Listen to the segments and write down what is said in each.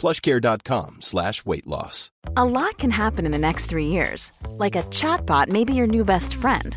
plushcare.com slash weight loss. A lot can happen in the next three years. Like a chatbot may be your new best friend.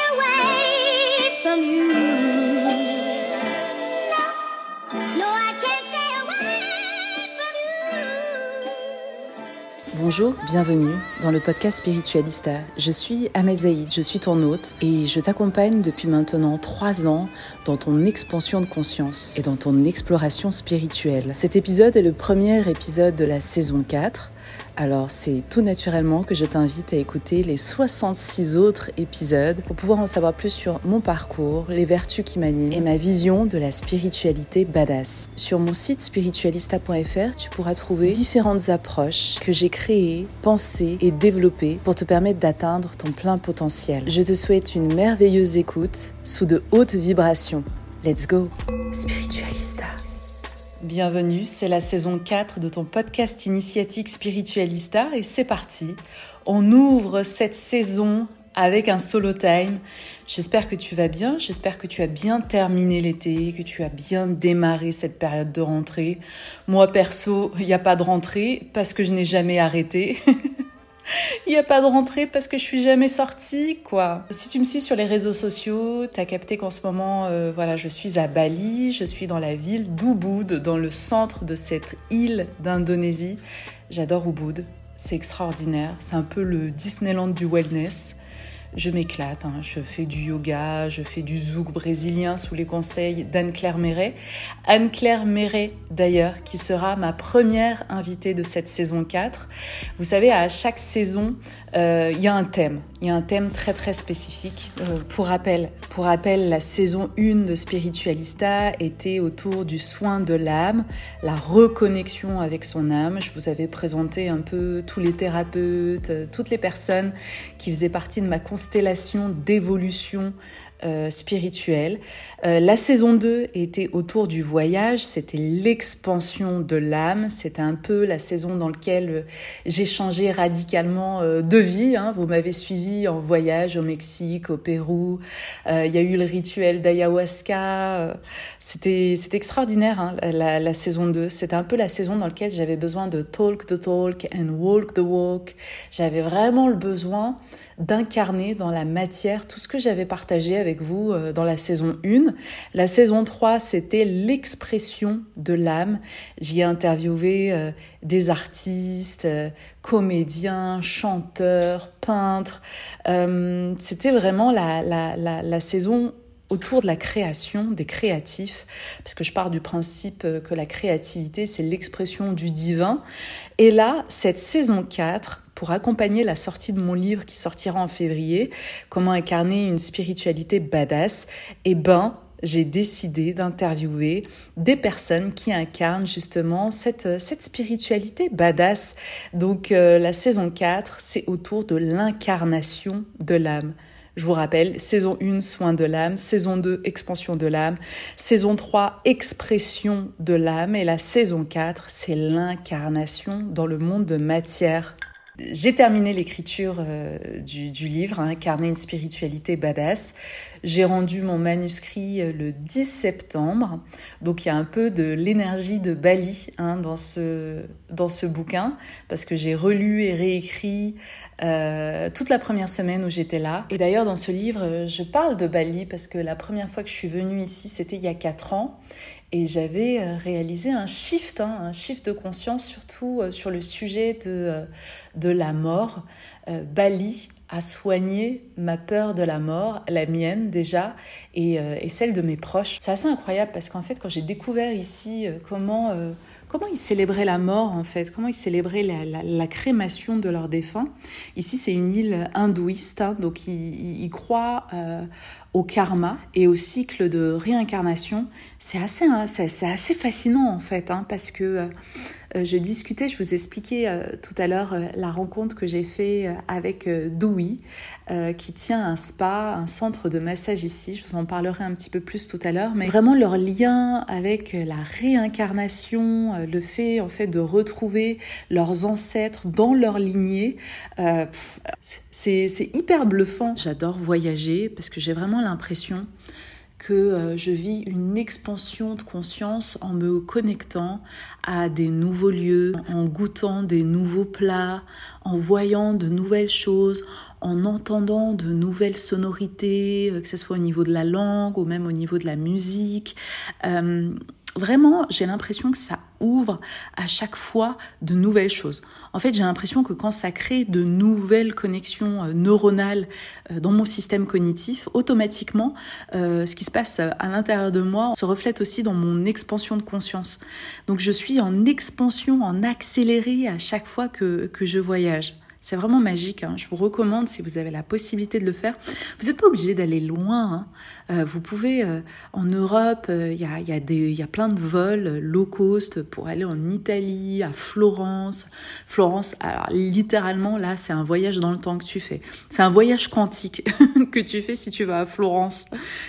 Bonjour, bienvenue dans le podcast Spiritualista. Je suis Ahmed Zaïd, je suis ton hôte et je t'accompagne depuis maintenant trois ans dans ton expansion de conscience et dans ton exploration spirituelle. Cet épisode est le premier épisode de la saison 4. Alors c'est tout naturellement que je t'invite à écouter les 66 autres épisodes pour pouvoir en savoir plus sur mon parcours, les vertus qui m'animent et ma vision de la spiritualité badass. Sur mon site spiritualista.fr, tu pourras trouver différentes approches que j'ai créées, pensées et développées pour te permettre d'atteindre ton plein potentiel. Je te souhaite une merveilleuse écoute sous de hautes vibrations. Let's go Spiritualista Bienvenue, c'est la saison 4 de ton podcast initiatique Spiritualista et c'est parti. On ouvre cette saison avec un solo time. J'espère que tu vas bien, j'espère que tu as bien terminé l'été, que tu as bien démarré cette période de rentrée. Moi perso, il n'y a pas de rentrée parce que je n'ai jamais arrêté. Il n'y a pas de rentrée parce que je suis jamais sortie, quoi. Si tu me suis sur les réseaux sociaux, tu as capté qu'en ce moment, euh, voilà, je suis à Bali, je suis dans la ville d'Ubud, dans le centre de cette île d'Indonésie. J'adore Ubud, c'est extraordinaire, c'est un peu le Disneyland du wellness. Je m'éclate, hein. je fais du yoga, je fais du zouk brésilien sous les conseils d'Anne-Claire Méret. Anne-Claire Méret, d'ailleurs, qui sera ma première invitée de cette saison 4. Vous savez, à chaque saison, il y a un thème. Il y a un thème très très spécifique. Euh, pour rappel, pour rappel, la saison 1 de Spiritualista était autour du soin de l'âme, la reconnexion avec son âme. Je vous avais présenté un peu tous les thérapeutes, euh, toutes les personnes qui faisaient partie de ma constellation d'évolution euh, spirituelle. Euh, la saison 2 était autour du voyage, c'était l'expansion de l'âme, c'était un peu la saison dans laquelle euh, j'ai changé radicalement de vie. Hein. Vous m'avez suivi en voyage au Mexique, au Pérou, il y a eu le rituel d'ayahuasca, c'était extraordinaire hein, la, la saison 2, c'était un peu la saison dans laquelle j'avais besoin de talk the talk and walk the walk, j'avais vraiment le besoin d'incarner dans la matière tout ce que j'avais partagé avec vous euh, dans la saison 1. La saison 3, c'était l'expression de l'âme. J'y ai interviewé euh, des artistes, euh, comédiens, chanteurs, peintres. c'était vraiment la, la, la, saison autour de la création, des créatifs, parce que je pars du principe que la créativité, c'est l'expression du divin. Et là, cette saison 4, pour accompagner la sortie de mon livre qui sortira en février, Comment incarner une spiritualité badass, eh ben, j'ai décidé d'interviewer des personnes qui incarnent justement cette, cette spiritualité badass. Donc euh, la saison 4, c'est autour de l'incarnation de l'âme. Je vous rappelle, saison 1, soin de l'âme, saison 2, expansion de l'âme, saison 3, expression de l'âme, et la saison 4, c'est l'incarnation dans le monde de matière. J'ai terminé l'écriture euh, du, du, livre, hein, Incarner une spiritualité badass. J'ai rendu mon manuscrit euh, le 10 septembre, donc il y a un peu de l'énergie de Bali hein, dans, ce, dans ce bouquin, parce que j'ai relu et réécrit euh, toute la première semaine où j'étais là. Et d'ailleurs, dans ce livre, je parle de Bali, parce que la première fois que je suis venue ici, c'était il y a 4 ans. Et j'avais euh, réalisé un shift, hein, un shift de conscience, surtout euh, sur le sujet de, euh, de la mort. Bali a soigné ma peur de la mort, la mienne déjà, et, et celle de mes proches. C'est assez incroyable parce qu'en fait, quand j'ai découvert ici comment ils célébraient la mort en fait, comment ils célébraient la, crémation de leurs défunts. Ici, c'est une île hindouiste, hein, donc ils, croient euh, au karma et au cycle de réincarnation. C'est assez, hein, fascinant en fait, hein, parce que euh, je discutais, je vous expliquais euh, tout à l'heure euh, la rencontre que j'ai fait avec Doui, qui tient un spa, un centre de massage ici. Je vous en parlerai un petit peu plus tout à l'heure, mais vraiment leur lien avec la réincarnation, le fait en fait de retrouver leurs ancêtres dans leur lignée, c'est hyper bluffant. J'adore voyager parce que j'ai vraiment l'impression que euh, je vis une expansion de conscience en me connectant à des nouveaux lieux, en goûtant des nouveaux plats, en voyant de nouvelles choses, en entendant de nouvelles sonorités, euh, que ce soit au niveau de la langue ou même au niveau de la musique. Euh, vraiment, j'ai l'impression que ça ouvre à chaque fois de nouvelles choses. En fait, j'ai l'impression que quand ça crée de nouvelles connexions euh, neuronales euh, dans mon système cognitif, automatiquement, euh, ce qui se passe à l'intérieur de moi se reflète aussi dans mon expansion de conscience. Donc je suis en expansion, en accéléré à chaque fois que, que je voyage. C'est vraiment magique. Hein. Je vous recommande si vous avez la possibilité de le faire. Vous n'êtes pas obligé d'aller loin. Hein. Euh, vous pouvez euh, en Europe, il euh, y, a, y, y, a, plein de vols low cost pour aller en Italie, à Florence. Florence, alors littéralement là, c'est un voyage dans le temps que tu fais. C'est un voyage quantique que tu fais si tu vas à Florence.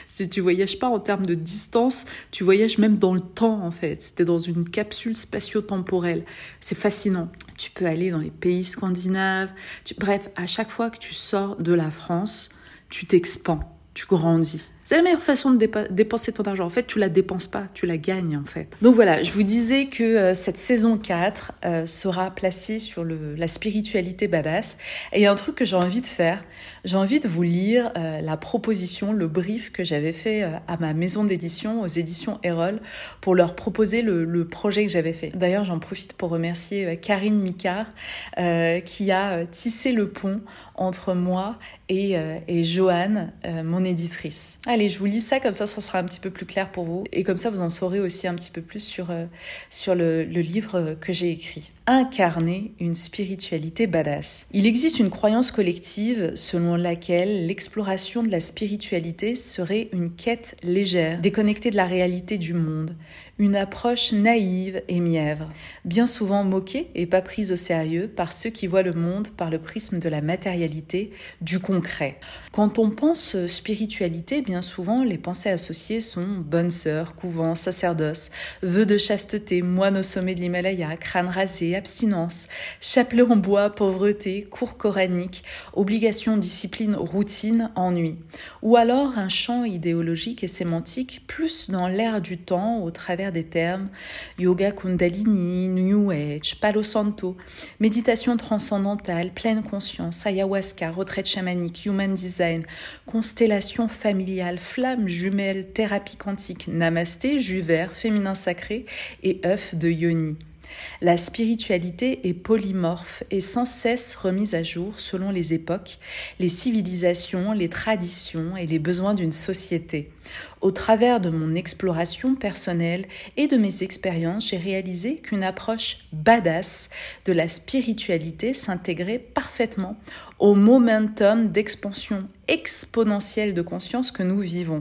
Si tu voyages pas en termes de distance, tu voyages même dans le temps en fait. C'était dans une capsule spatio-temporelle. C'est fascinant tu peux aller dans les pays scandinaves. Bref, à chaque fois que tu sors de la France, tu t'expands, tu grandis. C'est la meilleure façon de dépenser ton argent. En fait, tu la dépenses pas, tu la gagnes en fait. Donc voilà, je vous disais que euh, cette saison 4 euh, sera placée sur la spiritualité badass. Et il y a un truc que j'ai envie de faire. J'ai envie de vous lire euh, la proposition, le brief que j'avais fait à ma maison d'édition, aux éditions Erol, pour leur proposer le, le projet que j'avais fait. D'ailleurs, j'en profite pour remercier Karine Micard, qui a tissé le pont entre moi et, et Joanne, mon éditrice. Allez, je vous lis ça, comme ça, ça sera un petit peu plus clair pour vous. Et comme ça, vous en saurez aussi un petit peu plus sur, euh, sur le, le livre que j'ai écrit incarner une spiritualité badass. Il existe une croyance collective selon laquelle l'exploration de la spiritualité serait une quête légère, déconnectée de la réalité du monde, une approche naïve et mièvre, bien souvent moquée et pas prise au sérieux par ceux qui voient le monde par le prisme de la matérialité, du concret. Quand on pense spiritualité, bien souvent les pensées associées sont bonne sœur, couvent, sacerdoce, vœux de chasteté, moine au sommet de l'Himalaya, crâne rasé, abstinence, chapelet en bois, pauvreté, cours coranique, obligation, discipline, routine, ennui. Ou alors un champ idéologique et sémantique plus dans l'air du temps au travers des termes yoga kundalini, new age, palo santo, méditation transcendantale, pleine conscience, ayahuasca, retraite chamanique, human design, constellation familiale, flamme jumelle, thérapie quantique, namasté, jus féminin sacré et œuf de yoni. La spiritualité est polymorphe et sans cesse remise à jour selon les époques, les civilisations, les traditions et les besoins d'une société. Au travers de mon exploration personnelle et de mes expériences, j'ai réalisé qu'une approche badass de la spiritualité s'intégrait parfaitement au momentum d'expansion exponentielle de conscience que nous vivons.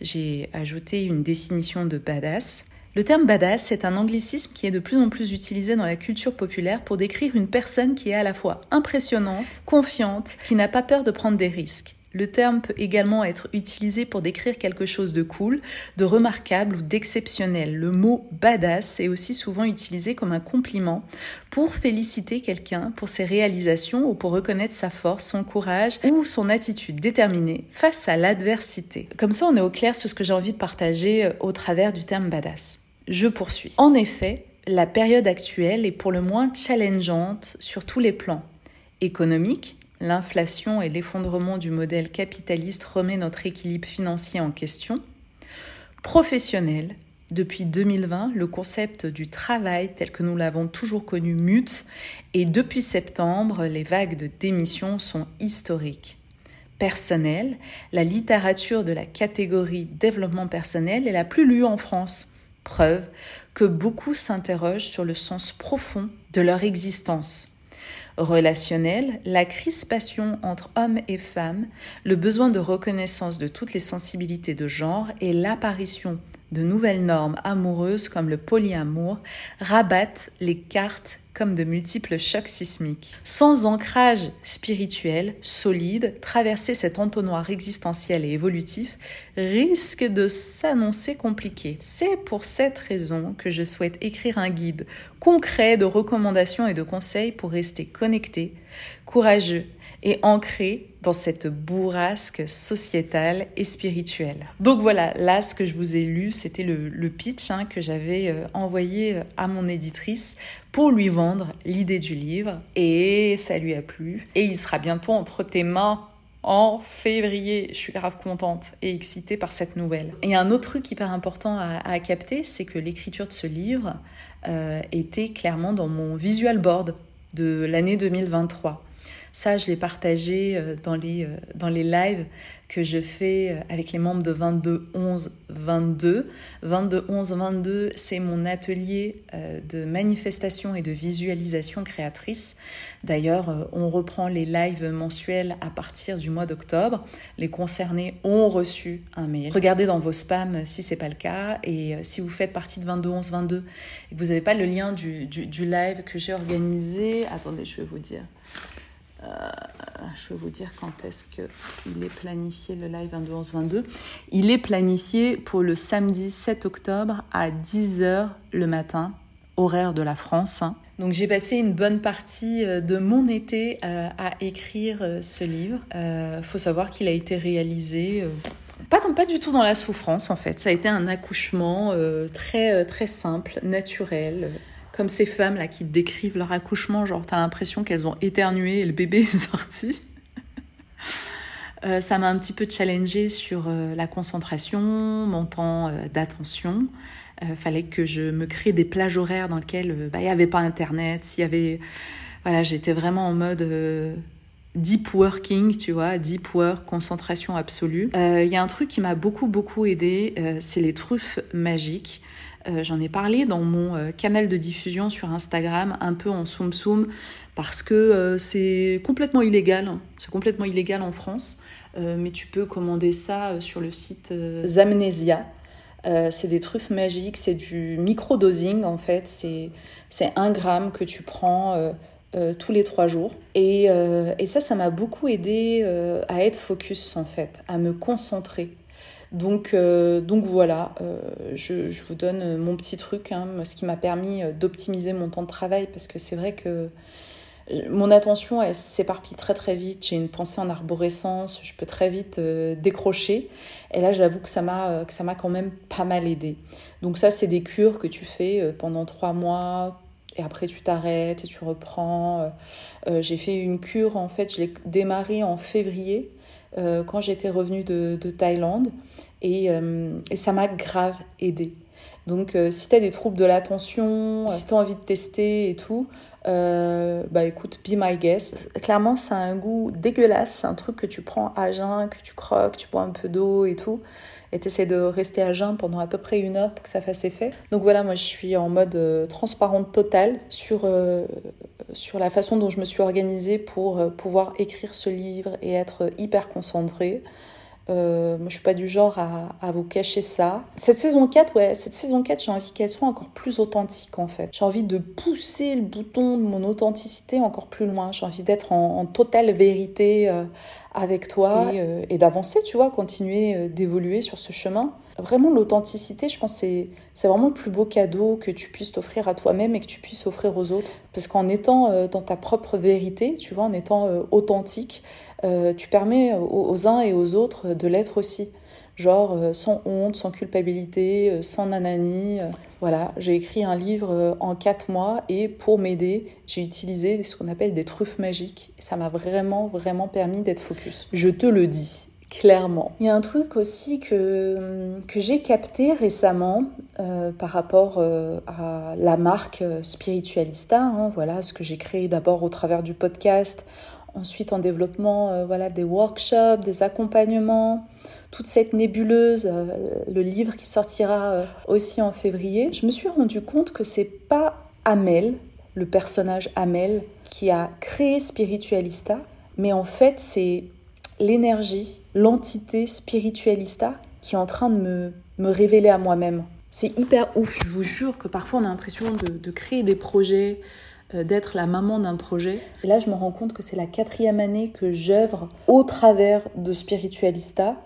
J'ai ajouté une définition de badass le terme badass est un anglicisme qui est de plus en plus utilisé dans la culture populaire pour décrire une personne qui est à la fois impressionnante, confiante, qui n'a pas peur de prendre des risques. Le terme peut également être utilisé pour décrire quelque chose de cool, de remarquable ou d'exceptionnel. Le mot badass est aussi souvent utilisé comme un compliment pour féliciter quelqu'un pour ses réalisations ou pour reconnaître sa force, son courage ou son attitude déterminée face à l'adversité. Comme ça, on est au clair sur ce que j'ai envie de partager euh, au travers du terme badass. Je poursuis. En effet, la période actuelle est pour le moins challengeante sur tous les plans. Économique, l'inflation et l'effondrement du modèle capitaliste remet notre équilibre financier en question. Professionnel, depuis 2020, le concept du travail tel que nous l'avons toujours connu mute et depuis septembre, les vagues de démission sont historiques. Personnel, la littérature de la catégorie développement personnel est la plus lue en France. Preuve que beaucoup s'interrogent sur le sens profond de leur existence. Relationnel, la crispation entre hommes et femmes, le besoin de reconnaissance de toutes les sensibilités de genre et l'apparition de nouvelles normes amoureuses comme le polyamour rabattent les cartes comme de multiples chocs sismiques. Sans ancrage spirituel solide, traverser cet entonnoir existentiel et évolutif risque de s'annoncer compliqué. C'est pour cette raison que je souhaite écrire un guide concret de recommandations et de conseils pour rester connecté, courageux et ancré dans cette bourrasque sociétale et spirituelle. Donc voilà, là ce que je vous ai lu, c'était le, pitch hein, que j'avais euh, envoyé euh, à mon éditrice pour lui vendre l'idée du livre et ça lui a plu et il sera bientôt entre tes mains en février. Je suis grave contente et excitée par cette nouvelle. Et un autre truc hyper important à, capter, c'est que l'écriture de ce livre euh, était clairement dans mon visual board de l'année 2023. Ça, je l'ai partagé euh, dans les, euh, dans les lives que je fais euh, avec les membres de 22 11 22. 22 11 22, c'est mon atelier de manifestation et de visualisation créatrice. D'ailleurs, on reprend les lives mensuels à partir du mois d'octobre. Les concernés ont reçu un mail. Regardez dans vos spams si c'est pas le cas et si vous faites partie de 22 11 22 et que vous n'avez pas le lien du, du, du live que j'ai organisé, attendez, je vais vous dire. Euh, je vais vous dire quand est-ce qu'il est planifié le live 22 11 22. Il est planifié pour le samedi 7 octobre à 10h le matin, horaire de la France. Hein. Donc j'ai passé une bonne partie euh, de mon été euh, à écrire ce livre. Il faut savoir qu'il a été réalisé pas, pas du tout dans la souffrance en fait. Ça a été un accouchement très très simple, naturel comme ces femmes là qui décrivent leur accouchement, genre t'as l'impression qu'elles ont éternué et le bébé est sorti. Euh, ça m'a un petit peu challengé sur euh, la concentration, mon temps euh, d'attention. fallait que je me crée des plages horaires dans lesquelles bah, il n'y avait pas internet, s'il y avait voilà, j'étais vraiment en mode deep working, tu vois, deep work, concentration absolue. Il y a un truc qui m'a beaucoup beaucoup aidé, c'est les truffes magiques. Euh, j'en ai parlé dans mon euh, canal de diffusion sur Instagram, un peu en soum soum, parce que euh, c'est complètement illégal. Hein. C'est complètement illégal en France, mais tu peux commander ça sur le site Zamnesia. c'est des truffes magiques, c'est du micro-dosing en fait. C'est un gramme que tu prends tous les trois jours. Et, et ça, ça m'a beaucoup aidé à être focus en fait, à me concentrer. Donc, euh, donc voilà, euh, je, vous donne mon petit truc, hein, ce qui m'a permis euh, d'optimiser mon temps de travail, parce que c'est vrai que mon attention, elle s'éparpille très très vite, j'ai une pensée en arborescence, je peux très vite décrocher. Et là, j'avoue que ça m'a que ça m'a quand même pas mal aidé. Donc ça, c'est des cures que tu fais pendant trois mois, et après tu t'arrêtes et tu reprends. j'ai fait une cure, en fait, je l'ai démarrée en février euh, quand j'étais revenue de, de Thaïlande et, euh, et ça m'a grave aidé. Donc euh, si tu as des troubles de l'attention, si tu as envie de tester et tout, bah écoute, be my guest. Clairement, ça a un goût dégueulasse. C'est un truc que tu prends à jeun, que tu croques, tu bois un peu d'eau et tout. Et tu essaies de rester à jeun pendant à peu près une heure pour que ça fasse effet. Donc voilà, moi je suis en mode transparente totale sur sur la façon dont je me suis organisée pour euh, pouvoir écrire ce livre et être hyper concentrée. Euh, moi, je suis pas du genre à, à, vous cacher ça. Cette saison 4, ouais, cette saison 4, j'ai envie qu'elle soit encore plus authentique, en fait. J'ai envie de pousser le bouton de mon authenticité encore plus loin. J'ai envie d'être en, en, totale vérité euh, avec toi et, euh, et d'avancer, tu vois, continuer d'évoluer sur ce chemin. Vraiment, l'authenticité, je pense, c'est c'est vraiment le plus beau cadeau que tu puisses t'offrir à toi-même et que tu puisses offrir aux autres. Parce qu'en étant euh, dans ta propre vérité, tu vois, en étant euh, authentique, euh, tu permets aux, uns et aux autres de l'être aussi. Genre sans honte, sans culpabilité, sans nanani. Voilà, j'ai écrit un livre en quatre mois et pour m'aider, j'ai utilisé ce qu'on appelle des truffes magiques. Et ça m'a vraiment, vraiment permis d'être focus. Je te le dis clairement. Il y a un truc aussi que, que j'ai capté récemment euh, par rapport euh, à la marque Spiritualista, hein, voilà, ce que j'ai créé d'abord au travers du podcast, ensuite en développement euh, voilà, des workshops, des accompagnements, toute cette nébuleuse, euh, le livre qui sortira euh, aussi en février. Je me suis rendu compte que c'est pas Amel, le personnage Amel, qui a créé Spiritualista, mais en fait c'est l'énergie, l'entité spiritualista qui est en train de me, me révéler à moi-même. C'est hyper ouf, je vous jure que parfois on a l'impression de, créer des projets, euh, d'être la maman d'un projet. Et là je me rends compte que c'est la quatrième année que j'œuvre au travers de Spiritualista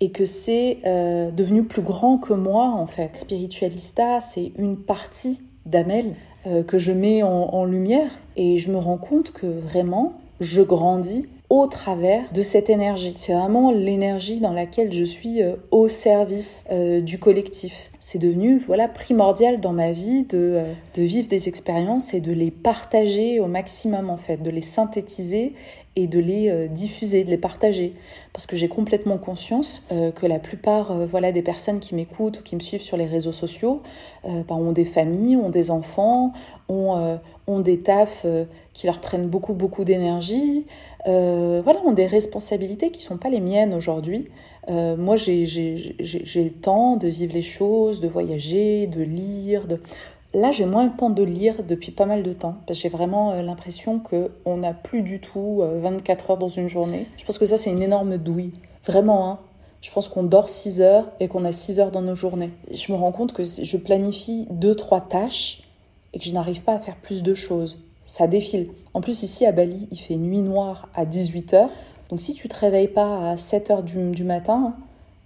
et que c'est euh, devenu plus grand que moi en fait. Spiritualista, c'est une partie d'Amel euh, que je mets en lumière et je me rends compte que vraiment je grandis au travers de cette énergie. C'est vraiment l'énergie dans laquelle je suis euh, au service euh, du collectif. C'est devenu voilà primordial dans ma vie de, euh, de vivre des expériences et de les partager au maximum en fait, de les synthétiser et de les diffuser, de les partager. Parce que j'ai complètement conscience que la plupart voilà, des personnes qui m'écoutent ou qui me suivent sur les réseaux sociaux bah, ont des familles, ont des enfants, ont, ont des tafs qui leur prennent beaucoup, beaucoup d'énergie, voilà, ont des responsabilités qui ne sont pas les miennes aujourd'hui. moi, j'ai le temps de vivre les choses, de voyager, de lire, de Là, j'ai moins le temps de lire depuis pas mal de temps, j'ai vraiment euh, l'impression qu'on n'a plus du tout euh, 24 heures dans une journée. Je pense que ça, c'est une énorme douille. Vraiment, hein. Je pense qu'on dort 6 heures et qu'on a 6 heures dans nos journées. Je me rends compte que je planifie 2-3 tâches et que je n'arrive pas à faire plus de choses. Ça défile. En plus, ici à Bali, il fait nuit noire à 18 heures. Donc si tu te réveilles pas à 7 heures du, du matin,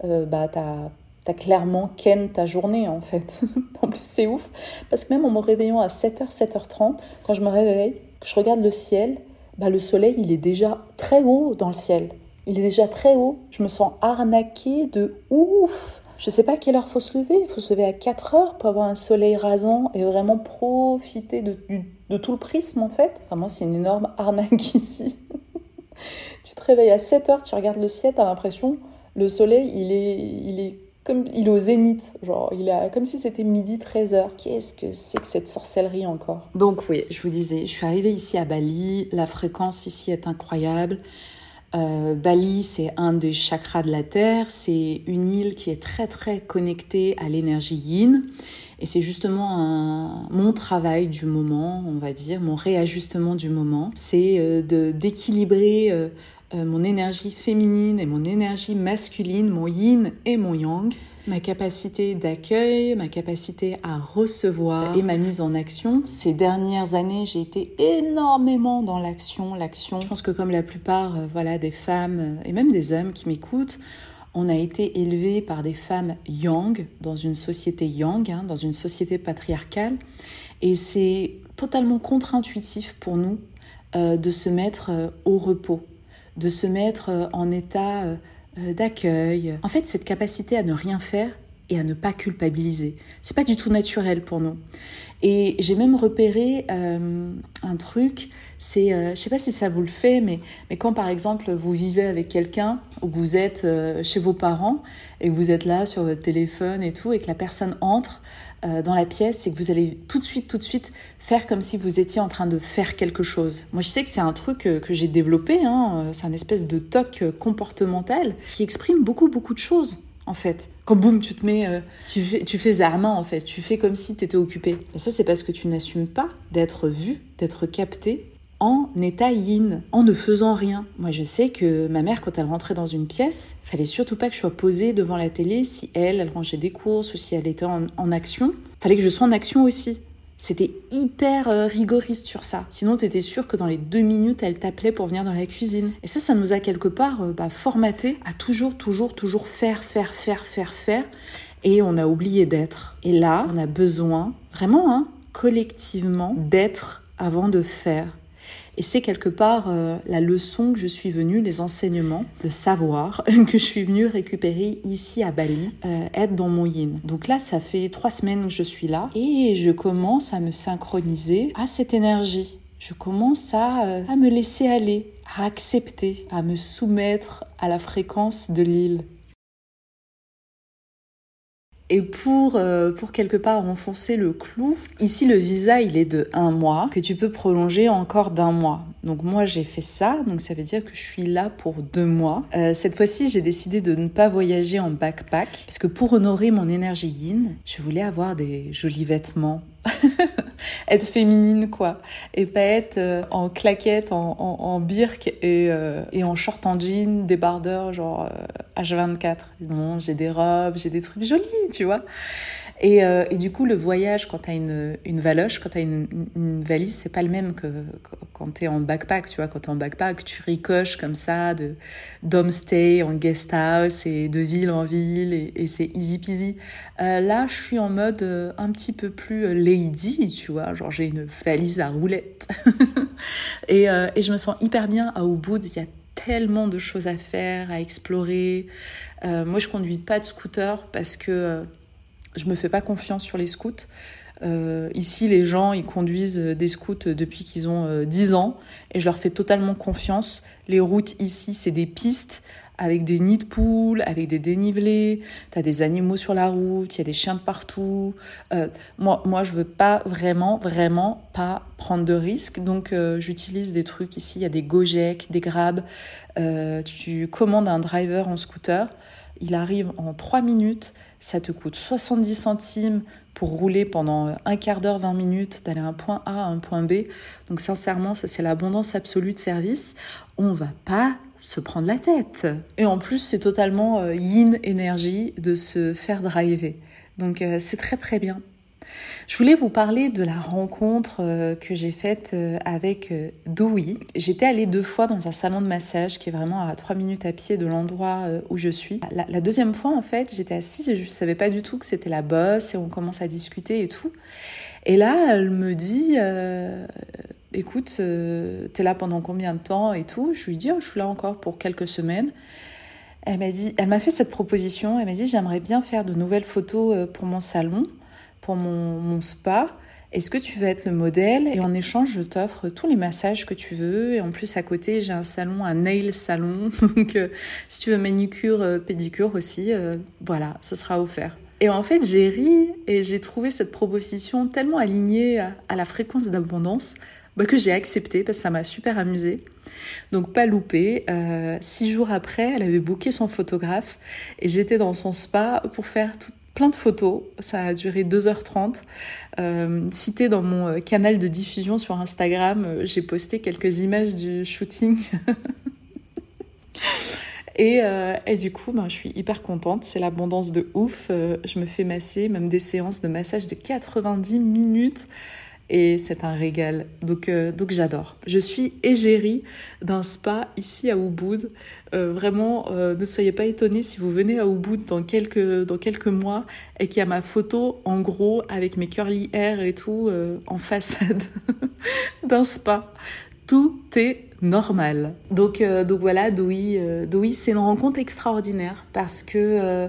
euh, bah t'as t'as clairement ken ta journée en fait. en plus c'est ouf parce que même en me réveillant à 7h, 7h30, quand je me réveille, que je regarde le ciel, bah le soleil il est déjà très haut dans le ciel. Il est déjà très haut. Je me sens arnaquée de ouf. Je sais pas à quelle heure faut se lever. Il faut se lever à 4 heures pour avoir un soleil rasant et vraiment profiter de, tout le prisme en fait. Vraiment c'est une énorme arnaque ici. tu te réveilles à 7 heures, tu regardes le ciel, t'as l'impression le soleil il est, il est comme il est au zénith, genre il comme si c'était midi 13h. Qu'est-ce que c'est que cette sorcellerie encore? Donc oui, je vous disais, je suis arrivée ici à Bali, la fréquence ici est incroyable. Euh, Bali, c'est un des chakras de la Terre, c'est une île qui est très très connectée à l'énergie yin. Et c'est justement un, mon travail du moment, on va dire, mon réajustement du moment. C'est euh, d'équilibrer euh, euh, mon énergie féminine et mon énergie masculine, mon yin et mon yang, ma capacité d'accueil, ma capacité à recevoir et ma mise en action. Ces dernières années, j'ai été énormément dans l'action, l'action. Je pense que comme la plupart euh, voilà des femmes euh, et même des hommes qui m'écoutent, on a été élevés par des femmes yang dans une société yang, hein, dans une société patriarcale, et c'est totalement contre-intuitif pour nous euh, de se mettre au repos, de se mettre en état d'accueil. En fait, cette capacité à ne rien faire et à ne pas culpabiliser, c'est pas du tout naturel pour nous. Et j'ai même repéré euh, un truc, c'est, euh, je sais pas si ça vous le fait, mais, mais quand par exemple vous vivez avec quelqu'un ou que vous êtes euh, chez vos parents et que vous êtes là sur votre téléphone et tout, et que la personne entre euh, dans la pièce, c'est que vous allez tout de suite, tout de suite faire comme si vous étiez en train de faire quelque chose. Moi, je sais que c'est un truc que, que j'ai développé, hein, c'est un espèce de toc comportemental qui exprime beaucoup, beaucoup de choses en fait. Quand boum, tu te mets, euh, tu fais, tu fais zarement en fait, tu fais comme si tu étais occupé. Et ça, c'est parce que tu n'assumes pas d'être vu, d'être capté en état yin, en ne faisant rien. Moi, je sais que ma mère, quand elle rentrait dans une pièce, fallait surtout pas que je sois posée devant la télé si elle, elle rangeait des courses ou si elle était en, en action. Fallait que je sois en action aussi. C'était hyper euh, rigoriste sur ça. Sinon, t'étais sûr que dans les deux minutes, elle t'appelait pour venir dans la cuisine. Et ça, ça nous a quelque part euh, bah, formaté à toujours, toujours, toujours faire, faire, faire, faire, faire. Et on a oublié d'être. Et là, on a besoin, vraiment, hein, collectivement, d'être avant de faire. Et c'est quelque part euh, la leçon que je suis venue, les enseignements, le savoir que je suis venue récupérer ici à Bali, euh, être dans mon yin. Donc là, ça fait trois semaines que je suis là et je commence à me synchroniser à cette énergie. Je commence à, euh, à me laisser aller, à accepter, à me soumettre à la fréquence de l'île. Et pour, euh, pour quelque part enfoncer le clou, ici le visa il est de un mois, que tu peux prolonger encore d'un mois. Donc moi j'ai fait ça, donc ça veut dire que je suis là pour deux mois. Euh, cette fois-ci j'ai décidé de ne pas voyager en backpack, parce que pour honorer mon énergie yin, je voulais avoir des jolis vêtements. être féminine quoi et pas être euh, en claquette en, en, en et, euh, et en short en jean débardeur genre H24 non j'ai des robes j'ai des trucs jolis tu vois et, euh, et, du coup, le voyage, quand tu as une, une valoche, quand tu as une, une, valise, c'est pas le même que, quand tu es en backpack. Tu vois, quand tu es en backpack, tu ricoches comme ça de d'homestay en guest house et de ville en ville et, c'est easy peasy. Euh, là, je suis en mode euh, un petit peu plus lady, tu vois, genre j'ai une valise à roulettes. et, euh, et je me sens hyper bien à Ubud. Il y a tellement de choses à faire, à explorer. Euh, moi, je conduis pas de scooter parce que je me fais pas confiance sur les scouts. Euh, ici, les gens, ils conduisent des scouts depuis qu'ils ont euh, 10 ans et je leur fais totalement confiance. Les routes ici, c'est des pistes avec des nids de poules, avec des dénivelés. T'as des animaux sur la route, il y a des chiens de partout. Euh, moi, moi, je veux pas vraiment, vraiment pas prendre de risques. Donc, euh, j'utilise des trucs ici. Il y a des Gojek, des Grab. Euh, tu commandes un driver en scooter. Il arrive en 3 minutes ça te coûte 70 centimes pour rouler pendant un quart d'heure, 20 minutes, d'aller un point A à un point B. Donc sincèrement, ça c'est l'abondance absolue de service. On va pas se prendre la tête. Et en plus, c'est totalement yin énergie de se faire driver. Donc euh, c'est très très bien. Je voulais vous parler de la rencontre euh, que j'ai faite euh, avec euh, Dewey. J'étais allée deux fois dans un salon de massage qui est vraiment à trois minutes à pied de l'endroit où je suis. La, deuxième fois, en fait, j'étais assise et je ne savais pas du tout que c'était la bosse et on commence à discuter et tout. Et là, elle me dit, écoute, euh, t'es là pendant combien de temps et tout? Je lui dis, oh, je suis là encore pour quelques semaines. Elle m'a dit, elle m'a fait cette proposition. Elle m'a dit, j'aimerais bien faire de nouvelles photos pour mon salon mon, spa. Est-ce que tu veux être le modèle? Et en échange, je t'offre tous les massages que tu veux. Et en plus, à côté, j'ai un salon, un nail salon. Donc, euh, si tu veux manucure, euh, pédicure aussi, euh, voilà, ce sera offert. Et en fait, j'ai ri et j'ai trouvé cette proposition tellement alignée à, la fréquence d'abondance bah, que j'ai accepté parce que ça m'a super amusé. Donc pas loupé. Six jours après, elle avait booké son photographe et j'étais dans son spa pour faire tout, plein de photos. Ça a duré 2h30. Euh, cité dans mon canal de diffusion sur Instagram, euh, j'ai posté quelques images du shooting. et, euh, du coup, ben, je suis hyper contente. C'est l'abondance de ouf. Euh, je me fais masser, même des séances de massage de 90 minutes et c'est un régal. Donc, euh, donc j'adore. Je suis égérie d'un spa ici à Ubud. Euh, vraiment, euh, ne soyez pas étonnés si vous venez à Ubud dans quelques, dans quelques mois et qu'il y a ma photo en gros avec mes curly hair et tout en façade d'un spa. Tout est normal. Donc, donc voilà, Doi c'est une rencontre extraordinaire parce que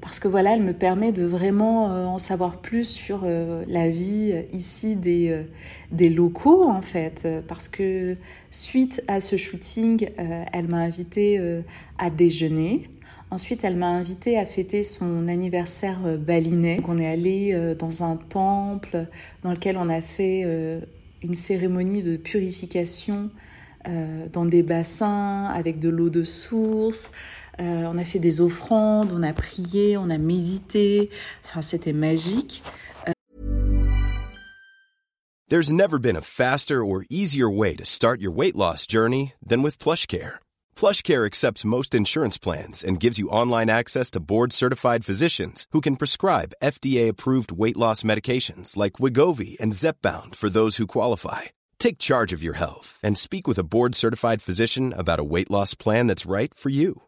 parce que voilà, elle me permet de vraiment euh, en savoir plus sur euh, la vie ici des, euh, des locaux en fait. Parce que suite à ce shooting, elle m'a invité à déjeuner. Ensuite, elle m'a invité à fêter son anniversaire balinais. Donc, on est allé dans un temple dans lequel on a fait une cérémonie de purification dans des bassins avec de l'eau de source. Euh, on a fait des offrandes, on a prié, on a médité. Enfin, c'était magique. Euh. There's never been a faster or easier way to start your weight loss journey than with PlushCare. PlushCare accepts most insurance plans and gives you online access to board-certified physicians who can prescribe FDA-approved weight loss medications like Wigovi and Zepbound for those who qualify. Take charge of your health and speak with a board-certified physician about a weight loss plan that's right for you.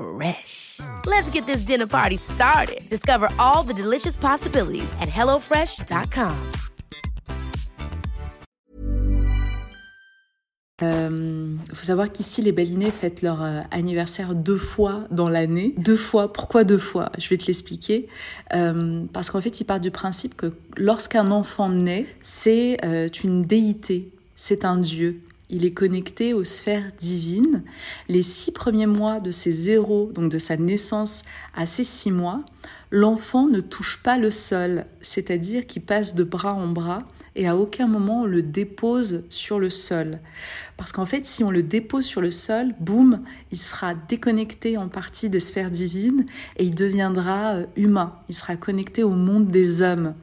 Fresh. Let's get this dinner party started. Discover all the delicious possibilities at hellofresh.com. Il euh, faut savoir qu'ici, les Balinais fêtent leur euh, anniversaire deux fois dans l'année. Deux fois. Pourquoi deux fois? Je vais te l'expliquer. Euh, parce qu'en fait, ils partent du principe que lorsqu'un enfant naît, c'est une déité, c'est un dieu. Il est connecté aux sphères divines. Les six premiers mois de ses zéros, donc de sa naissance à ses six mois, l'enfant ne touche pas le sol, c'est-à-dire qu'il passe de bras en bras et à aucun moment on le dépose sur le sol. Parce qu'en fait, si on le dépose sur le sol, boum, il sera déconnecté en partie des sphères divines et il deviendra euh, humain. Il sera connecté au monde des hommes.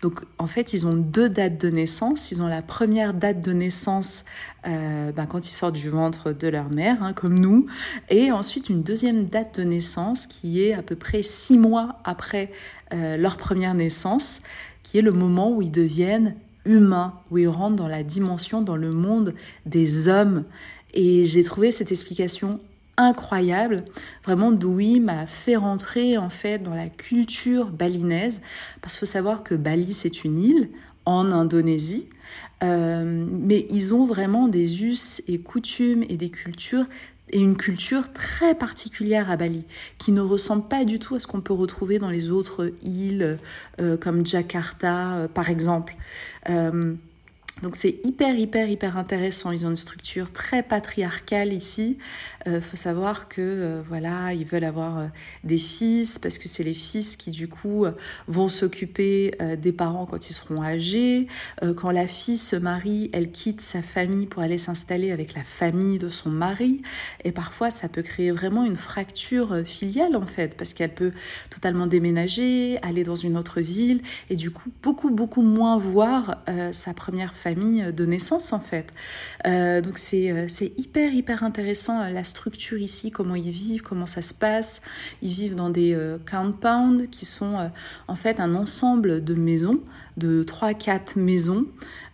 Donc, en fait, ils ont deux dates de naissance. Ils ont la première date de naissance euh, ben, quand ils sortent du ventre de leur mère, hein, comme nous, et ensuite une deuxième date de naissance qui est à peu près six mois après euh, leur première naissance, qui est le moment où ils deviennent humain, où il rentre dans la dimension, dans le monde des hommes. Et j'ai trouvé cette explication incroyable. Vraiment, Doui m'a fait rentrer en fait dans la culture balinaise, parce qu'il faut savoir que Bali c'est une île en Indonésie, euh, mais ils ont vraiment des us et coutumes et des cultures et une culture très particulière à Bali, qui ne ressemble pas du tout à ce qu'on peut retrouver dans les autres îles, euh, comme Jakarta, euh, par exemple. Euh, donc c'est hyper, hyper, hyper intéressant. Ils ont une structure très patriarcale ici. Euh, faut savoir que euh, voilà, ils veulent avoir euh, des fils parce que c'est les fils qui du coup vont s'occuper des parents quand ils seront âgés. quand la fille se marie, elle quitte sa famille pour aller s'installer avec la famille de son mari. Et parfois, ça peut créer vraiment une fracture filiale en fait, parce qu'elle peut totalement déménager, aller dans une autre ville et du coup beaucoup, beaucoup moins voir sa première famille famille de naissance en fait. Euh, donc c'est, euh, c'est hyper hyper intéressant euh, la structure ici, comment ils vivent, comment ça se passe. Ils vivent dans des compounds qui sont en fait un ensemble de maisons, de 3-4 maisons.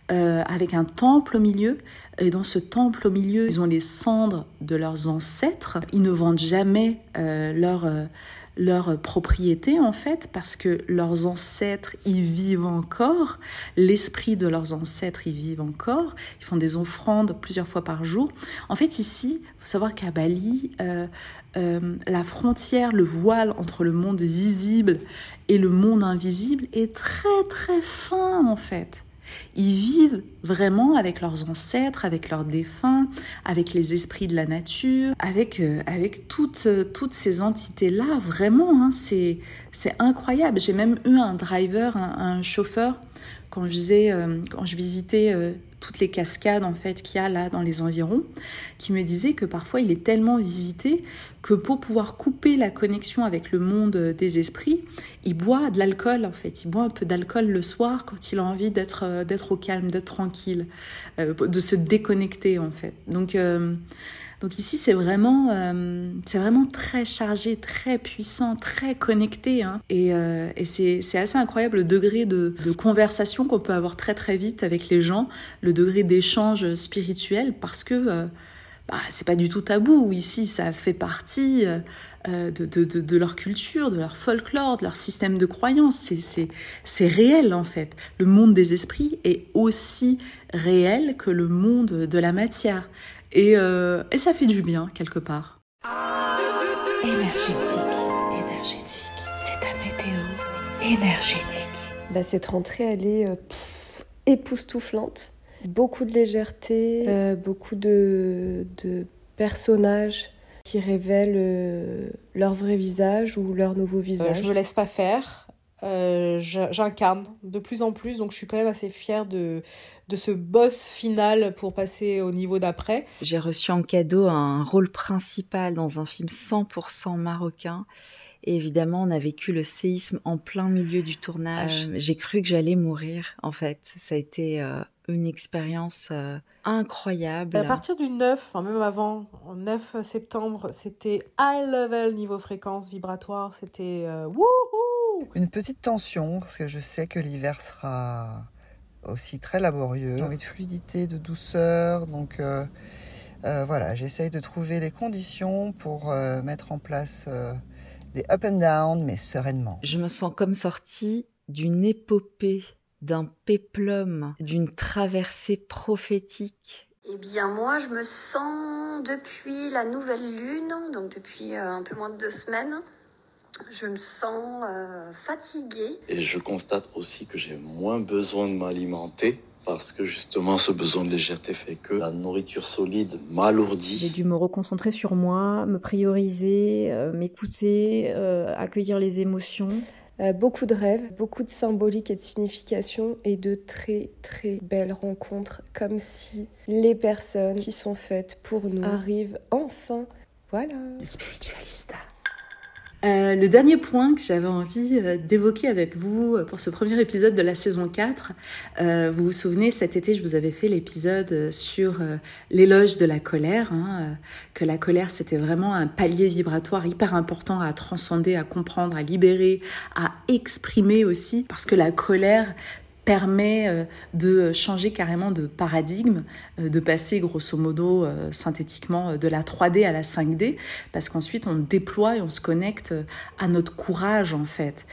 avec un temple au milieu. Et dans ce temple au milieu, ils ont les cendres de leurs ancêtres. Ils ne vendent jamais leur, leur propriété en fait parce que leurs ancêtres y vivent encore, l'esprit de leurs ancêtres y vivent encore, ils font des offrandes plusieurs fois par jour. En fait ici, il faut savoir qu'à Bali, euh, euh, la frontière, le voile entre le monde visible et le monde invisible est très très fin en fait. Ils vivent vraiment avec leurs ancêtres, avec leurs défunts, avec les esprits de la nature, avec, euh, avec toutes, toutes ces entités-là. Vraiment, hein, c'est incroyable. J'ai même eu un driver, un, chauffeur, quand je, faisais, euh, quand je visitais euh, toutes les cascades en fait qu'il y a là dans les environs, qui me disait que parfois il est tellement visité que pour pouvoir couper la connexion avec le monde des esprits, il boit de l'alcool en fait, il boit un peu d'alcool le soir quand il a envie d'être euh, d'être au calme, d'être tranquille, euh, de se déconnecter en fait. Donc euh, donc ici, c'est vraiment, euh, c'est vraiment très chargé, très puissant, très connecté. Hein. Et, euh, et c'est, assez incroyable le degré de, de conversation qu'on peut avoir très très vite avec les gens, le degré d'échange spirituel, parce que c'est pas du tout tabou. Ici, ça fait partie de, de, de, de, leur culture, de leur folklore, de leur système de croyance. C'est, réel en fait. Le monde des esprits est aussi réel que le monde de la matière. Et, euh, et ça fait du bien, quelque part. Énergétique, énergétique, c'est ta météo énergétique. Bah, cette rentrée, elle est euh, époustouflante. Beaucoup de légèreté, euh, beaucoup de, de, personnages qui révèlent euh, leur vrai visage ou leur nouveau visage. je me laisse pas faire. J'incarne de plus en plus, donc je suis quand même assez fière de, de ce boss final pour passer au niveau d'après. J'ai reçu en cadeau un rôle principal dans un film 100% marocain. Et évidemment, on a vécu le séisme en plein milieu du tournage. Euh, j'ai cru que j'allais mourir, en fait. Ça a été euh, une expérience euh, incroyable. À partir du 9, enfin même avant, 9 septembre, c'était high level niveau fréquence vibratoire. C'était wouhou Une petite tension, parce que je sais que l'hiver sera aussi très laborieux. J'ai envie de fluidité, de douceur. Donc voilà, j'essaye de trouver les conditions pour mettre en place des up and down, mais sereinement. Je me sens comme sortie d'une épopée, d'un péplum, d'une traversée prophétique. Eh bien moi, je me sens depuis la nouvelle lune, donc depuis euh, un peu moins de deux semaines, je me sens euh, fatiguée. Et je constate aussi que j'ai moins besoin de m'alimenter parce que justement ce besoin de légèreté fait que la nourriture solide m'alourdit. J'ai dû me reconcentrer sur moi, me prioriser, euh, m'écouter, euh, accueillir les émotions. Euh, beaucoup de rêves, beaucoup de symboliques et de significations et de très très belles rencontres comme si les personnes qui sont faites pour nous arrivent enfin. Voilà. Spiritualista. Euh, le dernier point que j'avais envie euh, d'évoquer avec vous euh, pour ce premier épisode de la saison 4, vous vous souvenez, cet été, je vous avais fait l'épisode sur l'éloge de la colère, hein, que la colère, c'était vraiment un palier vibratoire hyper important à transcender, à comprendre, à libérer, à exprimer aussi, parce que la colère, permet euh, de changer carrément de paradigme, euh, de passer grosso modo euh, synthétiquement de la 3D à la 5D, parce qu'ensuite on déploie et on se connecte à notre courage en fait.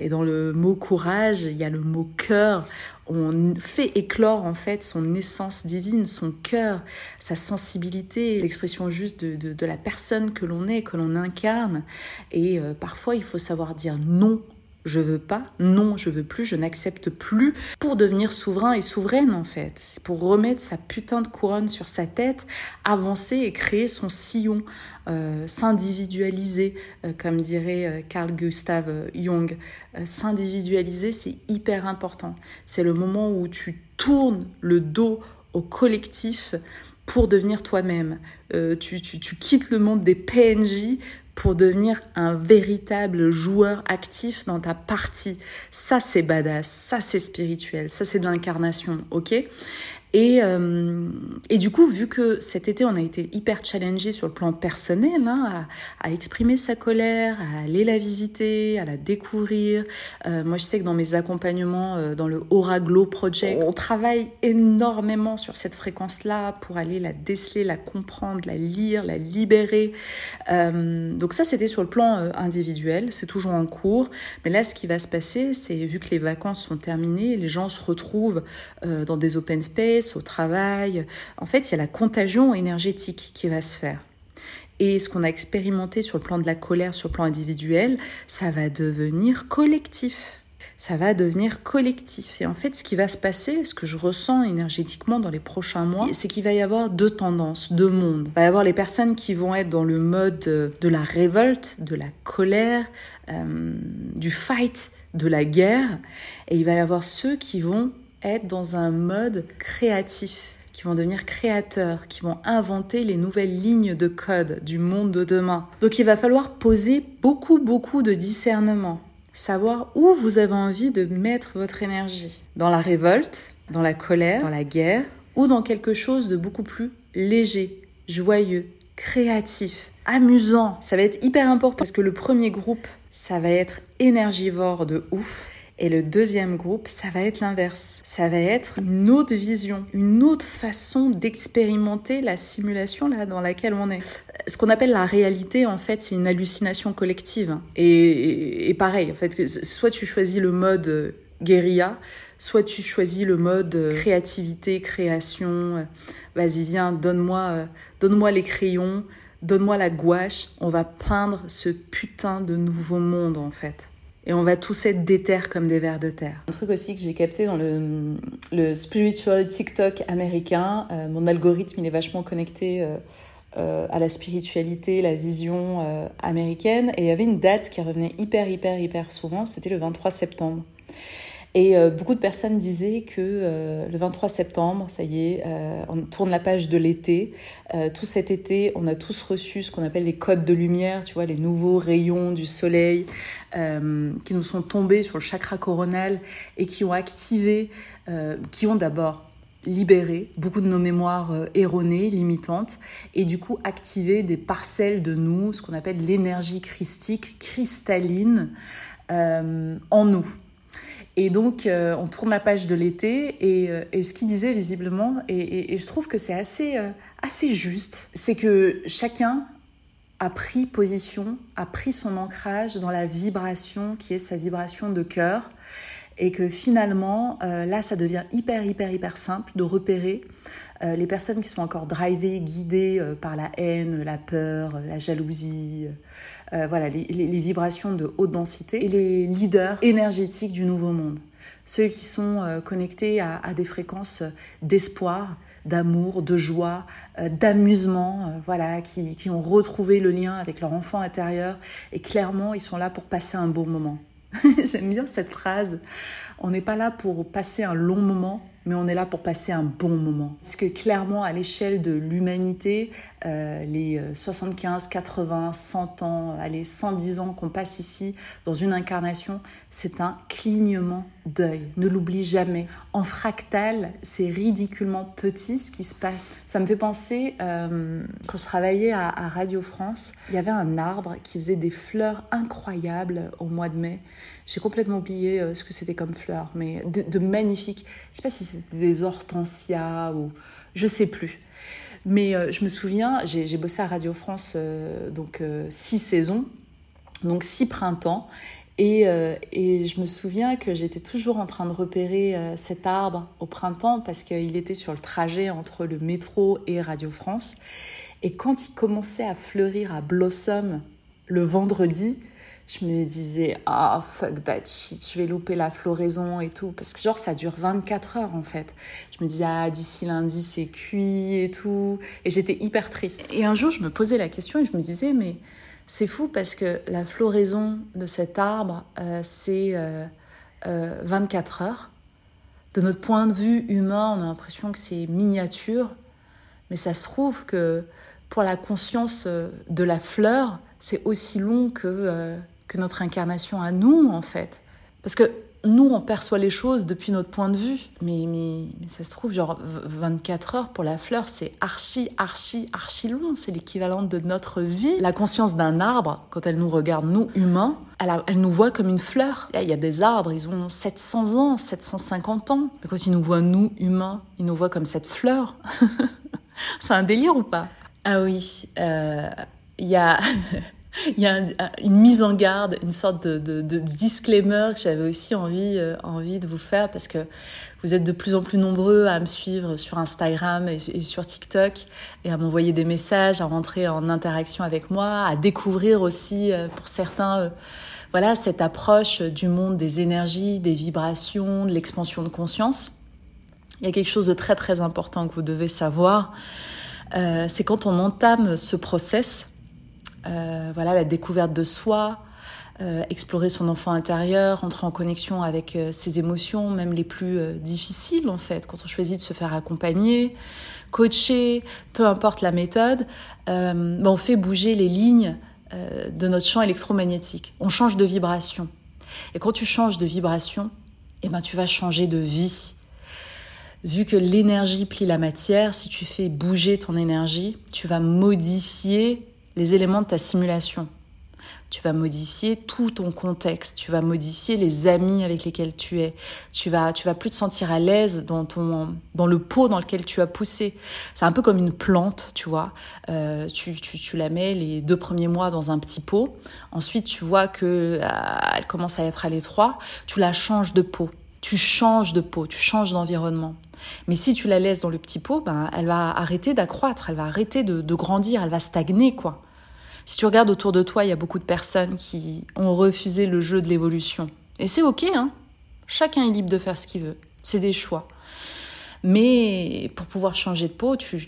Et dans le mot courage, il y a le mot cœur. On fait éclore en fait son essence divine, son cœur, sa sensibilité, l'expression juste de, de, de, la personne que l'on est, que l'on incarne. Et parfois il faut savoir dire non je veux pas, non, je veux plus, je n'accepte plus, pour devenir souverain et souveraine en fait, pour remettre sa putain de couronne sur sa tête, avancer et créer son sillon, euh, s'individualiser, euh, comme dirait euh, Carl Gustav Jung. s'individualiser, c'est hyper important. C'est le moment où tu tournes le dos au collectif pour devenir toi-même. tu, tu, quittes le monde des PNJ pour devenir un véritable joueur actif dans ta partie. Ça, c'est badass, ça, c'est spirituel, ça, c'est de l'incarnation, ok? Et, euh, et du coup, vu que cet été, on a été hyper challengé sur le plan personnel, hein, à, exprimer sa colère, à aller la visiter, à la découvrir. Euh, moi, je sais que dans mes accompagnements, euh, dans le Aura Glow Project, on travaille énormément sur cette fréquence-là pour aller la déceler, la comprendre, la lire, la libérer. Donc ça, c'était sur le plan individuel, c'est toujours en cours. Mais là, ce qui va se passer, c'est vu que les vacances sont terminées, les gens se retrouvent dans des open space, au travail. En fait, il y a la contagion énergétique qui va se faire. Et ce qu'on a expérimenté sur le plan de la colère, sur le plan individuel, ça va devenir collectif. Ça va devenir collectif. Et en fait, ce qui va se passer, ce que je ressens énergétiquement dans les prochains mois, c'est qu'il va y avoir deux tendances, deux mondes. Il va y avoir les personnes qui vont être dans le mode de la révolte, de la colère, euh, du fight, de la guerre. Et il va y avoir ceux qui vont être dans un mode créatif, qui vont devenir créateurs, qui vont inventer les nouvelles lignes de code du monde de demain. Donc il va falloir poser beaucoup, beaucoup de discernement, savoir où vous avez envie de mettre votre énergie. Dans la révolte, dans la colère, dans la guerre, ou dans quelque chose de beaucoup plus léger, joyeux, créatif, amusant. Ça va être hyper important parce que le premier groupe, ça va être énergivore de ouf et le deuxième groupe, ça va être l'inverse. Ça va être une autre vision, une autre façon d'expérimenter la simulation là dans laquelle on est. Ce qu'on appelle la réalité, en fait, c'est une hallucination collective. Et, et, pareil, en fait, que soit tu choisis le mode guérilla, soit tu choisis le mode créativité, création. Vas-y, viens, donne-moi, donne-moi les crayons, donne-moi la gouache. On va peindre ce putain de nouveau monde, en fait. Et on va tous être déter comme des vers de terre. Un truc aussi que j'ai capté dans le, le spiritual TikTok américain, euh, mon algorithme il est vachement connecté euh, euh, à la spiritualité, la vision américaine, et il y avait une date qui revenait hyper hyper hyper souvent, c'était le 23 septembre. Et euh, beaucoup de personnes disaient que euh, le 23 septembre, ça y est, euh, on tourne la page de l'été. tout cet été, on a tous reçu ce qu'on appelle les codes de lumière, tu vois, les nouveaux rayons du soleil qui nous sont tombés sur le chakra coronal et qui ont activé, qui ont d'abord libéré beaucoup de nos mémoires erronées, limitantes, et du coup activé des parcelles de nous, ce qu'on appelle l'énergie christique, cristalline, en nous. Et donc, euh, on tourne la page de l'été et, euh, ce qu'il disait visiblement, et, je trouve que c'est assez, euh, assez juste, c'est que chacun a pris position, a pris son ancrage dans la vibration qui est sa vibration de cœur, et que finalement, là, ça devient hyper, hyper, hyper simple de repérer les personnes qui sont encore drivées, guidées par la haine, la peur, la jalousie euh, voilà, les, vibrations de haute densité et les leaders énergétiques du nouveau monde. Ceux qui sont euh, connectés à, des fréquences d'espoir, d'amour, de joie, euh, d'amusement, voilà, qui, qui ont retrouvé le lien avec leur enfant intérieur et clairement ils sont là pour passer un bon moment. J'aime bien cette phrase. On n'est pas là pour passer un long moment, mais on est là pour passer un bon moment. Parce que clairement, à l'échelle de l'humanité, euh, les 75, 80, 100 ans, allez, 110 ans qu'on passe ici dans une incarnation, c'est un clignement d'œil. Ne l'oublie jamais. En fractal, c'est ridiculement petit ce qui se passe. Ça me fait penser, euh, quand je travaillais à, à Radio France, il y avait un arbre qui faisait des fleurs incroyables au mois de mai. J'ai complètement oublié euh, ce que c'était comme fleurs, mais de, magnifiques. Je sais pas si c'était des hortensias ou je sais plus. Mais euh, je me souviens, j'ai bossé à Radio France euh, donc six saisons, donc six printemps, et, et je me souviens que j'étais toujours en train de repérer cet arbre au printemps parce qu'il était sur le trajet entre le métro et Radio France. Et quand il commençait à fleurir à Blossom le vendredi, je me disais, ah, fuck that shit, je vais louper la floraison et tout. Parce que, genre, ça dure 24 heures, en fait. Je me disais, ah, d'ici lundi, c'est cuit et tout. Et j'étais hyper triste. Et un jour, je me posais la question et je me disais, mais c'est fou parce que la floraison de cet arbre, euh, c'est 24 euh, euh, heures. De notre point de vue humain, on a l'impression que c'est miniature. Mais ça se trouve que pour la conscience de la fleur, c'est aussi long que que notre incarnation à nous, en fait. Parce que nous, on perçoit les choses depuis notre point de vue. Mais, mais, ça se trouve, genre 24 heures pour la fleur, c'est archi, archi, archi long. C'est l'équivalent de notre vie. La conscience d'un arbre, quand elle nous regarde, nous, humains, elle, elle nous voit comme une fleur. Il y a des arbres, ils ont 700 ans, 750 ans. Mais quand ils nous voient, nous, humains, ils nous voient comme cette fleur. c'est un délire ou pas? Ah oui, euh, il y a... il y a une mise en garde, une sorte de, disclaimer que j'avais aussi envie, euh, envie de vous faire parce que vous êtes de plus en plus nombreux à me suivre sur Instagram et, sur TikTok et à m'envoyer des messages, à rentrer en interaction avec moi, à découvrir aussi euh, pour certains euh, voilà cette approche du monde des énergies, des vibrations, de l'expansion de conscience. Il y a quelque chose de très très important que vous devez savoir, c'est quand on entame ce process, euh, voilà, la découverte de soi, euh, explorer son enfant intérieur, entrer en connexion avec euh, ses émotions, même les plus difficiles en fait, quand on choisit de se faire accompagner, coacher, peu importe la méthode, ben, on fait bouger les lignes de notre champ électromagnétique. On change de vibration. Et quand tu changes de vibration, eh ben, tu vas changer de vie. Vu que l'énergie plie la matière, si tu fais bouger ton énergie, tu vas modifier les éléments de ta simulation. Tu vas modifier tout ton contexte, tu vas modifier les amis avec lesquels tu es. Tu vas, tu vas plus te sentir à l'aise dans ton, dans le pot dans lequel tu as poussé. C'est un peu comme une plante, tu vois. Euh, tu, tu, la mets les deux premiers mois dans un petit pot. Ensuite, tu vois que euh, elle commence à être à l'étroit. Tu la changes de pot. Tu changes de pot. Tu changes d'environnement. Mais si tu la laisses dans le petit pot, ben, elle va arrêter d'accroître, elle va arrêter de, de grandir, elle va stagner, quoi. Si tu regardes autour de toi, il y a beaucoup de personnes qui ont refusé le jeu de l'évolution. Et c'est ok, hein. Chacun est libre de faire ce qu'il veut. C'est des choix. Mais pour pouvoir changer de peau, tu,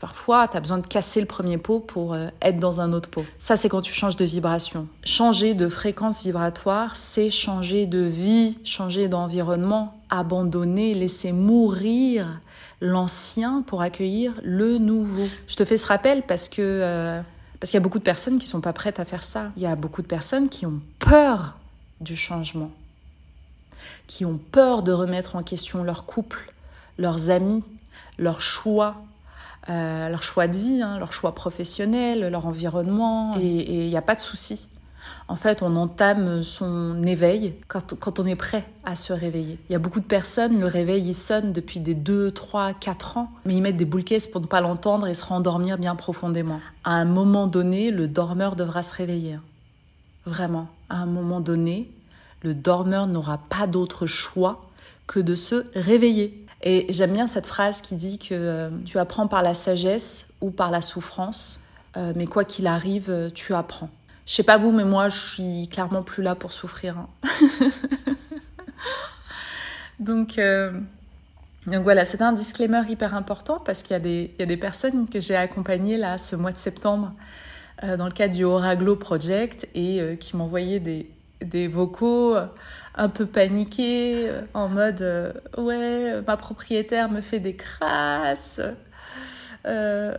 parfois, tu as besoin de casser le premier pot pour euh, être dans un autre pot. Ça, c'est quand tu changes de vibration. Changer de fréquence vibratoire, c'est changer de vie, changer d'environnement, abandonner, laisser mourir l'ancien pour accueillir le nouveau. Je te fais ce rappel parce que euh, parce qu'il y a beaucoup de personnes qui sont pas prêtes à faire ça. Il y a beaucoup de personnes qui ont peur du changement, qui ont peur de remettre en question leur couple, leurs amis, leurs choix, euh, leur choix de vie, hein, leur choix professionnel, leur environnement. Et il n'y a pas de souci. En fait, on entame son éveil quand, on est prêt à se réveiller. Il y a beaucoup de personnes, le réveil, il sonne depuis des 2, 3, 4 ans, mais ils mettent des boules pour ne pas l'entendre et se rendormir bien profondément. À un moment donné, le dormeur devra se réveiller. Vraiment. À un moment donné, le dormeur n'aura pas d'autre choix que de se réveiller. Et j'aime bien cette phrase qui dit que euh, tu apprends par la sagesse ou par la souffrance, euh, mais quoi qu'il arrive, tu apprends. Je sais pas vous, mais moi, je suis clairement plus là pour souffrir. Hein. donc, donc voilà, c'est un disclaimer hyper important parce qu'il y, y, a des personnes que j'ai accompagnées là ce mois de septembre dans le cadre du Oraglo Project et qui m'envoyaient des, des vocaux un peu paniqué, euh, en mode euh, ouais, ma propriétaire me fait des crasses, euh,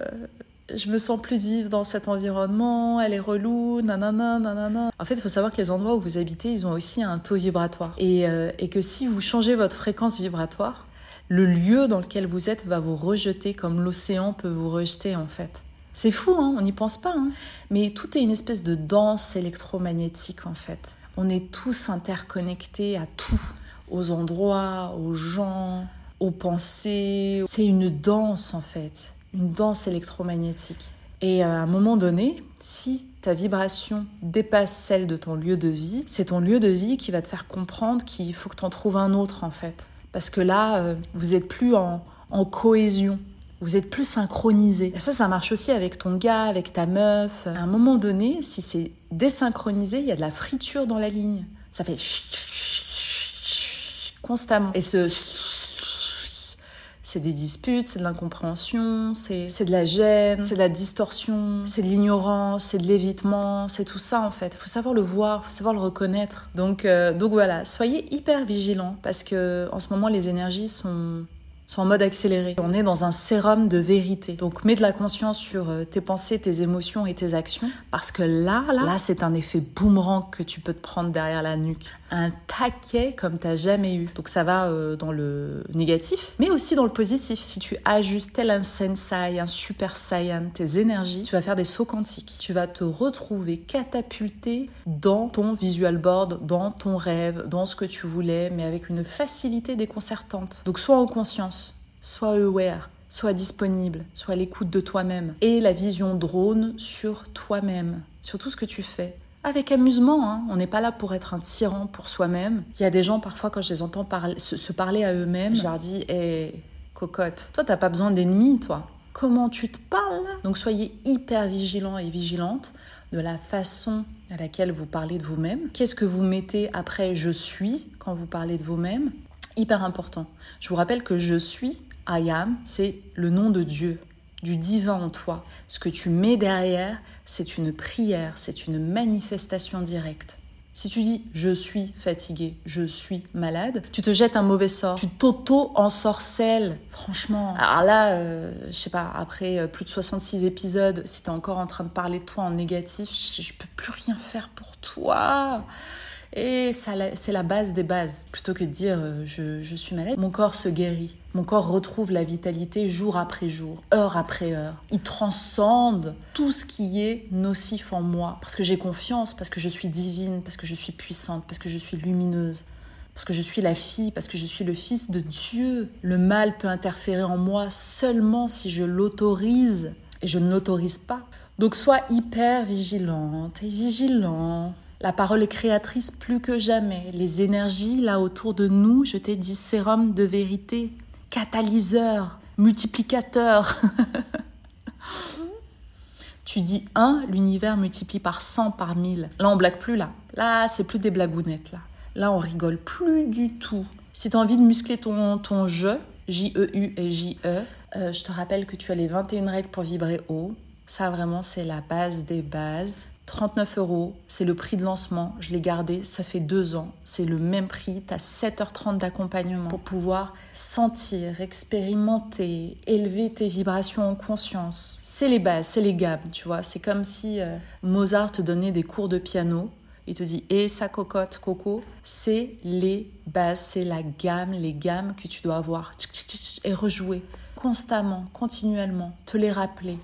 je me sens plus vivre dans cet environnement, elle est relou, nanana, nanana. En fait, il faut savoir que les endroits où vous habitez, ils ont aussi un taux vibratoire. Et, et que si vous changez votre fréquence vibratoire, le lieu dans lequel vous êtes va vous rejeter comme l'océan peut vous rejeter en fait. C'est fou, hein on n'y pense pas. Hein Mais tout est une espèce de danse électromagnétique en fait. On est tous interconnectés à tout, aux endroits, aux gens, aux pensées. C'est une danse en fait, une danse électromagnétique. Et à un moment donné, si ta vibration dépasse celle de ton lieu de vie, c'est ton lieu de vie qui va te faire comprendre qu'il faut que tu en trouves un autre en fait. Parce que là, euh, vous êtes plus en, en cohésion vous êtes plus synchronisé. Et ça, ça marche aussi avec ton gars, avec ta meuf. À un moment donné, si c'est désynchronisé, il y a de la friture dans la ligne. Ça fait constamment. Et ce c'est des disputes, c'est de l'incompréhension, c'est de la gêne, c'est de la distorsion, c'est de l'ignorance, c'est de l'évitement, c'est tout ça en fait. Faut savoir le voir, faut savoir le reconnaître. Donc, euh, donc voilà, soyez hyper vigilants parce que en ce moment les énergies sont sont en mode accéléré. On est dans un sérum de vérité. Donc mets de la conscience sur euh, tes pensées, tes émotions et tes actions parce que là, là, là c'est un effet boomerang que tu peux te prendre derrière la nuque. Un taquet comme t'as jamais eu. Donc ça va euh, dans le négatif, mais aussi dans le positif. Si tu ajustes tel un sensei, un super saiyan, tes énergies, tu vas faire des sauts quantiques. Tu vas te retrouver catapulté dans ton visual board, dans ton rêve, dans ce que tu voulais, mais avec une facilité déconcertante. Donc sois en conscience sois aware, sois disponible, sois à l'écoute de toi-même et la vision drone sur toi-même, sur tout ce que tu fais. Avec amusement, hein. on n'est pas là pour être un tyran pour soi-même. Il y a des gens, parfois, quand je les entends se, parler à eux-mêmes, je leur dis Hé, eh, cocotte, toi, t'as pas besoin d'ennemis, toi. Comment tu te parles? Donc, soyez hyper vigilants et vigilantes de la façon à laquelle vous parlez de vous-même. Qu'est-ce que vous mettez après je suis quand vous parlez de vous-même? Hyper important. Je vous rappelle que je suis I am, c'est le nom de Dieu, du divin en toi. Ce que tu mets derrière, c'est une prière, c'est une manifestation directe. Si tu dis je suis fatigué, je suis malade, tu te jettes un mauvais sort, tu t'auto-ensorcelles. Franchement. Alors là, euh, je sais pas, après euh, plus de 66 épisodes, si t'es encore en train de parler de toi en négatif, je, je peux plus rien faire pour toi. Et c'est la base des bases. Plutôt que de dire euh, je, suis malade, mon corps se guérit. Mon corps retrouve la vitalité jour après jour, heure après heure. Il transcende tout ce qui est nocif en moi. Parce que j'ai confiance, parce que je suis divine, parce que je suis puissante, parce que je suis lumineuse, parce que je suis la fille, parce que je suis le fils de Dieu. Le mal peut interférer en moi seulement si je l'autorise. Et je ne l'autorise pas. Donc sois hyper vigilante et vigilant la parole est créatrice plus que jamais. Les énergies là autour de nous, je t'ai dit sérum de vérité, catalyseur, multiplicateur. tu dis 1, l'univers multiplie par 100, par 1000. Là, on blague plus, là. Là, c'est plus des blagounettes, là. Là, on rigole plus du tout. Si tu as envie de muscler ton, ton je, J-E-U et J-E, euh, je te rappelle que tu as les 21 règles pour vibrer haut. Ça, vraiment, c'est la base des bases. 39 euros, c'est le prix de lancement. Je l'ai gardé, ça fait deux ans. C'est le même prix. Tu as 7h30 d'accompagnement pour pouvoir sentir, expérimenter, élever tes vibrations en conscience. C'est les bases, c'est les gammes, tu vois. C'est comme si euh, Mozart te donnait des cours de piano. Il te dit, et sa cocotte, coco, c'est les bases, c'est la gamme, les gammes que tu dois avoir et rejouer constamment, continuellement, te les rappeler.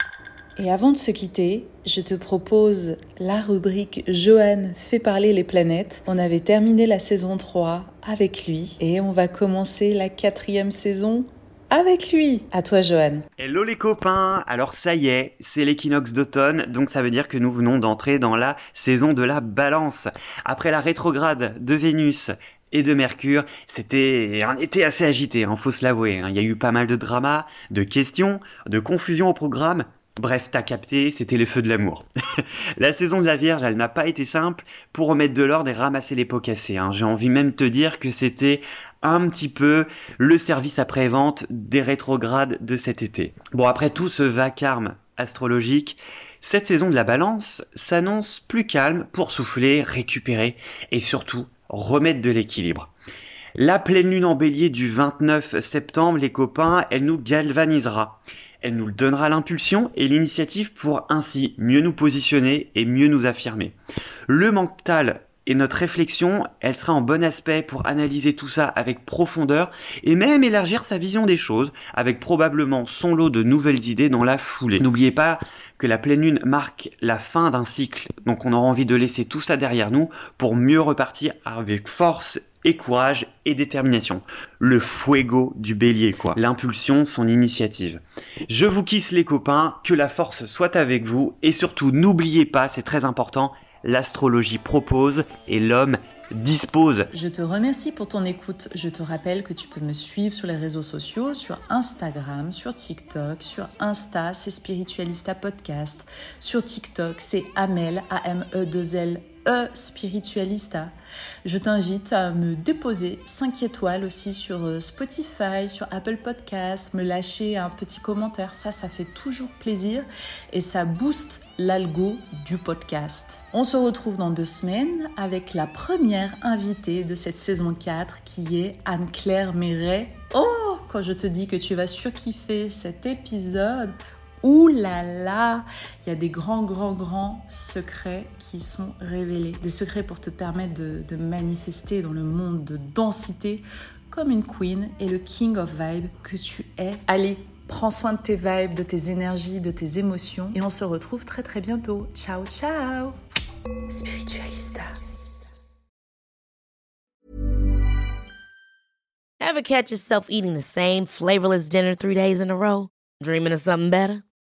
Et avant de se quitter, je te propose la rubrique Johan fait parler les planètes. On avait terminé la saison 3 avec lui et on va commencer la quatrième saison avec lui. À toi, Johan. Hello les copains. Alors ça y est, c'est l'équinoxe d'automne, donc ça veut dire que nous venons d'entrer dans la saison de la balance. Après la rétrograde de Vénus et de Mercure, c'était un été assez agité, hein, faut se l'avouer. Hein. Il y a eu pas mal de dramas, de questions, de confusion au programme, Bref, t'as capté, c'était les feux de l'amour. la saison de la Vierge, elle n'a pas été simple pour remettre de l'ordre et ramasser les pots cassés. Hein. J'ai envie même de te dire que c'était un petit peu le service après-vente des rétrogrades de cet été. Bon, après tout ce vacarme astrologique, cette saison de la balance s'annonce plus calme pour souffler, récupérer et surtout remettre de l'équilibre. La pleine lune en bélier du 29 septembre, les copains, elle nous galvanisera. Elle nous donnera l'impulsion et l'initiative pour ainsi mieux nous positionner et mieux nous affirmer. Le mental et notre réflexion, elle sera en bon aspect pour analyser tout ça avec profondeur et même élargir sa vision des choses avec probablement son lot de nouvelles idées dans la foulée. N'oubliez pas que la pleine lune marque la fin d'un cycle, donc on aura envie de laisser tout ça derrière nous pour mieux repartir avec force courage et détermination. Le fuego du bélier, quoi. L'impulsion, son initiative. Je vous kiss les copains, que la force soit avec vous et surtout n'oubliez pas, c'est très important, l'astrologie propose et l'homme dispose. Je te remercie pour ton écoute. Je te rappelle que tu peux me suivre sur les réseaux sociaux, sur Instagram, sur TikTok, sur Insta, c'est Spiritualista Podcast. Sur TikTok, c'est Amel, A-M-E-2-L E Spiritualista. Je t'invite à me déposer 5 étoiles aussi sur euh, Spotify, sur Apple Podcasts, me lâcher un petit commentaire. Ça, ça fait toujours plaisir et ça booste l'algo du podcast. On se retrouve dans deux semaines avec la première invitée de cette saison 4 qui est Anne-Claire Méret. Oh, quand je te dis que tu vas surkiffer cet épisode, Ouh là là, il y a des grands, grands, grands secrets qui sont révélés. Des secrets pour te permettre de, manifester dans le monde de densité comme une queen et le king of vibe que tu es. Allez, prends soin de tes vibes, de tes énergies, de tes émotions et on se retrouve très très bientôt. Ciao, ciao Spiritualista. Ever catch yourself eating the same flavorless dinner three days in a row? Dreaming of something better?